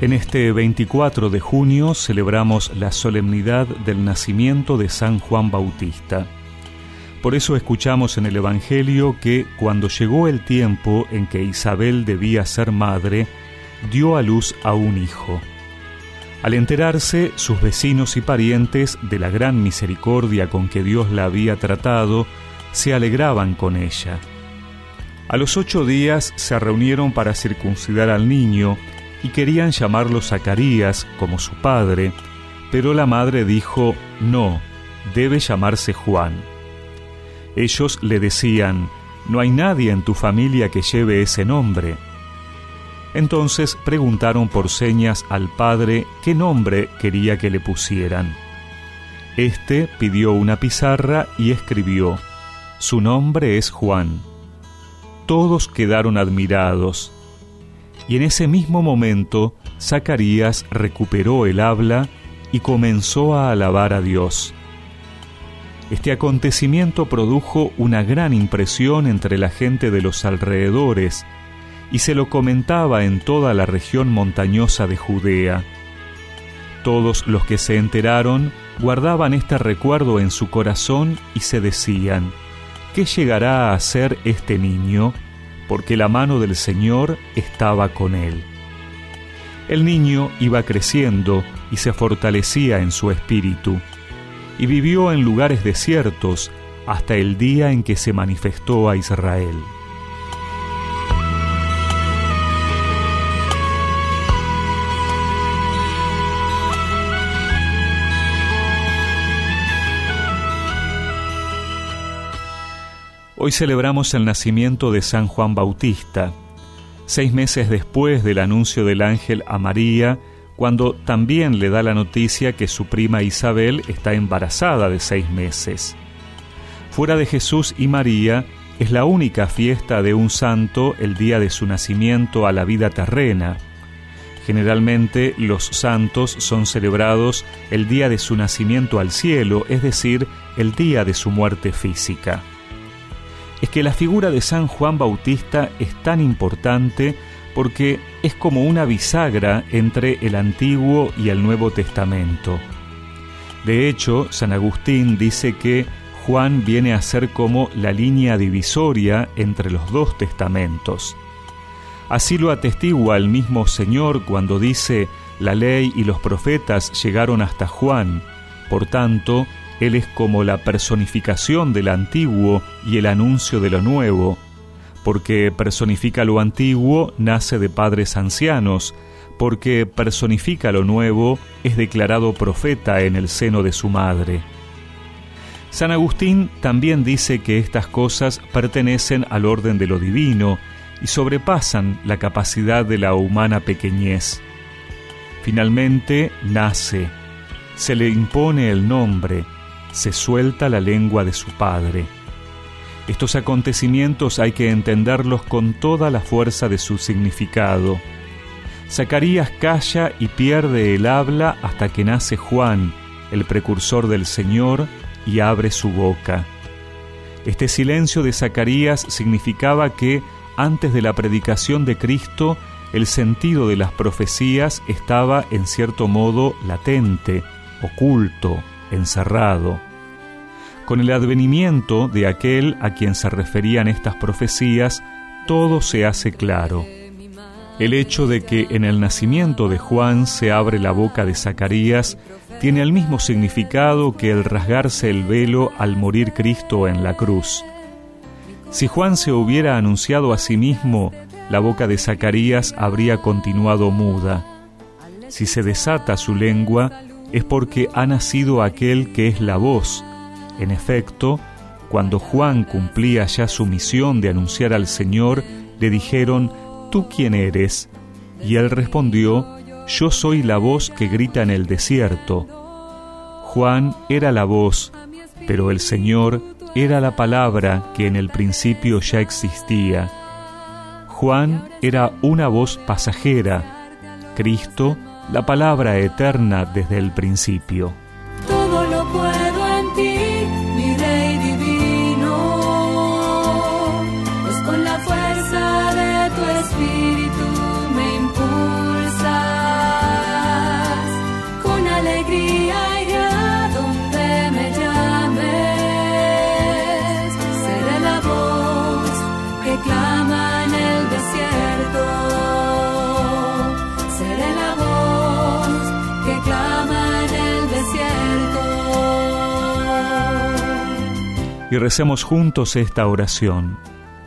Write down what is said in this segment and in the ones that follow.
En este 24 de junio celebramos la solemnidad del nacimiento de San Juan Bautista. Por eso escuchamos en el Evangelio que cuando llegó el tiempo en que Isabel debía ser madre, dio a luz a un hijo. Al enterarse, sus vecinos y parientes de la gran misericordia con que Dios la había tratado, se alegraban con ella. A los ocho días se reunieron para circuncidar al niño, y querían llamarlo Zacarías como su padre, pero la madre dijo, no, debe llamarse Juan. Ellos le decían, no hay nadie en tu familia que lleve ese nombre. Entonces preguntaron por señas al padre qué nombre quería que le pusieran. Este pidió una pizarra y escribió, Su nombre es Juan. Todos quedaron admirados y en ese mismo momento Zacarías recuperó el habla y comenzó a alabar a Dios. Este acontecimiento produjo una gran impresión entre la gente de los alrededores y se lo comentaba en toda la región montañosa de Judea. Todos los que se enteraron guardaban este recuerdo en su corazón y se decían, ¿qué llegará a ser este niño? Porque la mano del Señor estaba con él. El niño iba creciendo y se fortalecía en su espíritu, y vivió en lugares desiertos hasta el día en que se manifestó a Israel. Hoy celebramos el nacimiento de San Juan Bautista, seis meses después del anuncio del ángel a María, cuando también le da la noticia que su prima Isabel está embarazada de seis meses. Fuera de Jesús y María, es la única fiesta de un santo el día de su nacimiento a la vida terrena. Generalmente los santos son celebrados el día de su nacimiento al cielo, es decir, el día de su muerte física es que la figura de San Juan Bautista es tan importante porque es como una bisagra entre el Antiguo y el Nuevo Testamento. De hecho, San Agustín dice que Juan viene a ser como la línea divisoria entre los dos testamentos. Así lo atestigua el mismo Señor cuando dice, la ley y los profetas llegaron hasta Juan, por tanto, él es como la personificación del antiguo y el anuncio de lo nuevo, porque personifica lo antiguo, nace de padres ancianos, porque personifica lo nuevo, es declarado profeta en el seno de su madre. San Agustín también dice que estas cosas pertenecen al orden de lo divino y sobrepasan la capacidad de la humana pequeñez. Finalmente nace, se le impone el nombre, se suelta la lengua de su padre. Estos acontecimientos hay que entenderlos con toda la fuerza de su significado. Zacarías calla y pierde el habla hasta que nace Juan, el precursor del Señor, y abre su boca. Este silencio de Zacarías significaba que, antes de la predicación de Cristo, el sentido de las profecías estaba en cierto modo latente, oculto, encerrado. Con el advenimiento de aquel a quien se referían estas profecías, todo se hace claro. El hecho de que en el nacimiento de Juan se abre la boca de Zacarías tiene el mismo significado que el rasgarse el velo al morir Cristo en la cruz. Si Juan se hubiera anunciado a sí mismo, la boca de Zacarías habría continuado muda. Si se desata su lengua, es porque ha nacido aquel que es la voz, en efecto, cuando Juan cumplía ya su misión de anunciar al Señor, le dijeron, ¿tú quién eres? Y él respondió, yo soy la voz que grita en el desierto. Juan era la voz, pero el Señor era la palabra que en el principio ya existía. Juan era una voz pasajera, Cristo la palabra eterna desde el principio. Y recemos juntos esta oración,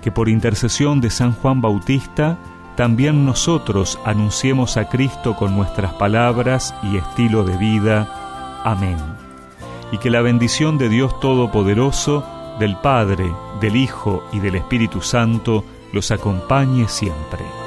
que por intercesión de San Juan Bautista, también nosotros anunciemos a Cristo con nuestras palabras y estilo de vida. Amén. Y que la bendición de Dios Todopoderoso, del Padre, del Hijo y del Espíritu Santo los acompañe siempre.